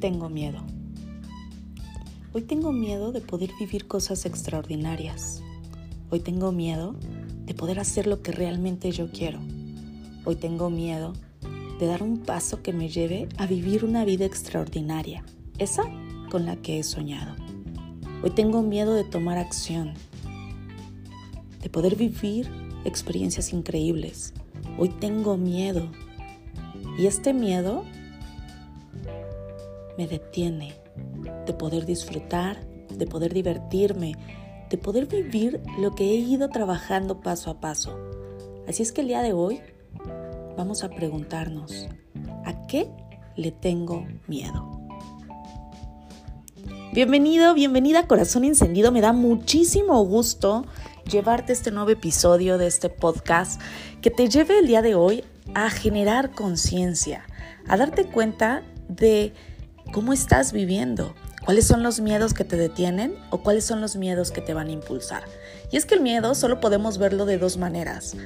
tengo miedo. Hoy tengo miedo de poder vivir cosas extraordinarias. Hoy tengo miedo de poder hacer lo que realmente yo quiero. Hoy tengo miedo de dar un paso que me lleve a vivir una vida extraordinaria, esa con la que he soñado. Hoy tengo miedo de tomar acción, de poder vivir experiencias increíbles. Hoy tengo miedo. Y este miedo me detiene de poder disfrutar, de poder divertirme, de poder vivir lo que he ido trabajando paso a paso. Así es que el día de hoy vamos a preguntarnos, ¿a qué le tengo miedo? Bienvenido, bienvenida Corazón Encendido. Me da muchísimo gusto llevarte este nuevo episodio de este podcast que te lleve el día de hoy a generar conciencia, a darte cuenta de cómo estás viviendo, cuáles son los miedos que te detienen o cuáles son los miedos que te van a impulsar. Y es que el miedo solo podemos verlo de dos maneras.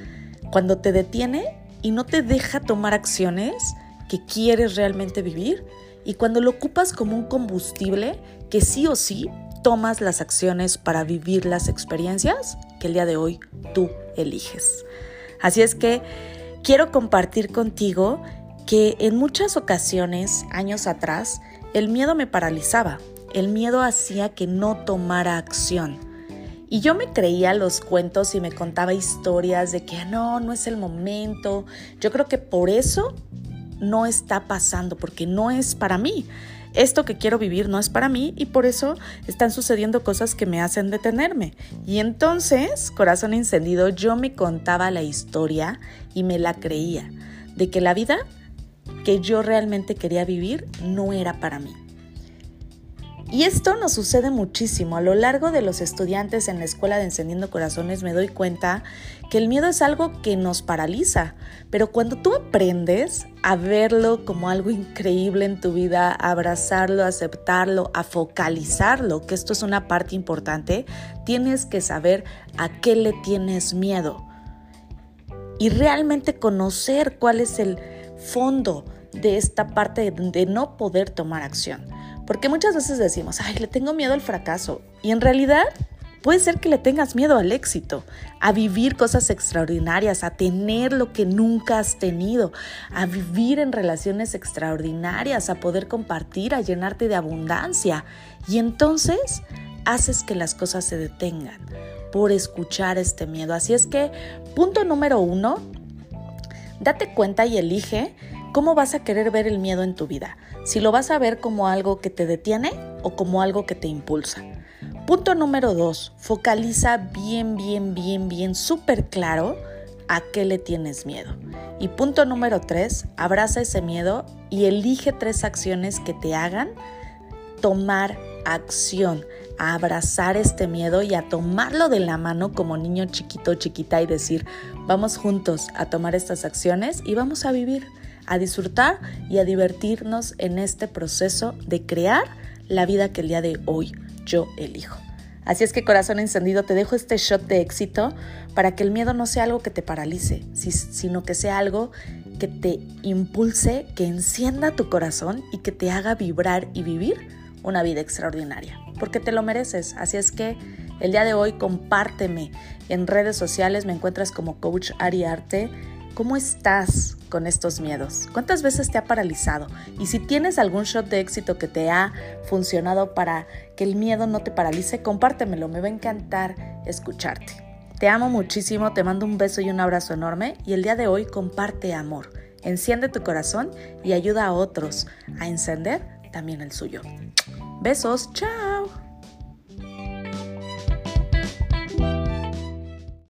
Cuando te detiene y no te deja tomar acciones que quieres realmente vivir y cuando lo ocupas como un combustible que sí o sí tomas las acciones para vivir las experiencias que el día de hoy tú eliges. Así es que quiero compartir contigo que en muchas ocasiones, años atrás, el miedo me paralizaba, el miedo hacía que no tomara acción. Y yo me creía los cuentos y me contaba historias de que no, no es el momento. Yo creo que por eso no está pasando, porque no es para mí. Esto que quiero vivir no es para mí y por eso están sucediendo cosas que me hacen detenerme. Y entonces, corazón encendido, yo me contaba la historia y me la creía, de que la vida que yo realmente quería vivir no era para mí. Y esto nos sucede muchísimo. A lo largo de los estudiantes en la escuela de Encendiendo Corazones me doy cuenta que el miedo es algo que nos paraliza, pero cuando tú aprendes a verlo como algo increíble en tu vida, a abrazarlo, a aceptarlo, a focalizarlo, que esto es una parte importante, tienes que saber a qué le tienes miedo y realmente conocer cuál es el fondo de esta parte de no poder tomar acción. Porque muchas veces decimos, ay, le tengo miedo al fracaso. Y en realidad puede ser que le tengas miedo al éxito, a vivir cosas extraordinarias, a tener lo que nunca has tenido, a vivir en relaciones extraordinarias, a poder compartir, a llenarte de abundancia. Y entonces haces que las cosas se detengan por escuchar este miedo. Así es que, punto número uno, date cuenta y elige ¿Cómo vas a querer ver el miedo en tu vida? Si lo vas a ver como algo que te detiene o como algo que te impulsa. Punto número dos, focaliza bien, bien, bien, bien, súper claro a qué le tienes miedo. Y punto número tres, abraza ese miedo y elige tres acciones que te hagan tomar acción, a abrazar este miedo y a tomarlo de la mano como niño chiquito, chiquita y decir, vamos juntos a tomar estas acciones y vamos a vivir a disfrutar y a divertirnos en este proceso de crear la vida que el día de hoy yo elijo. Así es que corazón encendido, te dejo este shot de éxito para que el miedo no sea algo que te paralice, sino que sea algo que te impulse, que encienda tu corazón y que te haga vibrar y vivir una vida extraordinaria, porque te lo mereces. Así es que el día de hoy compárteme en redes sociales, me encuentras como Coach Ariarte ¿Cómo estás con estos miedos? ¿Cuántas veces te ha paralizado? Y si tienes algún shot de éxito que te ha funcionado para que el miedo no te paralice, compártemelo, me va a encantar escucharte. Te amo muchísimo, te mando un beso y un abrazo enorme y el día de hoy comparte amor. Enciende tu corazón y ayuda a otros a encender también el suyo. Besos, chao.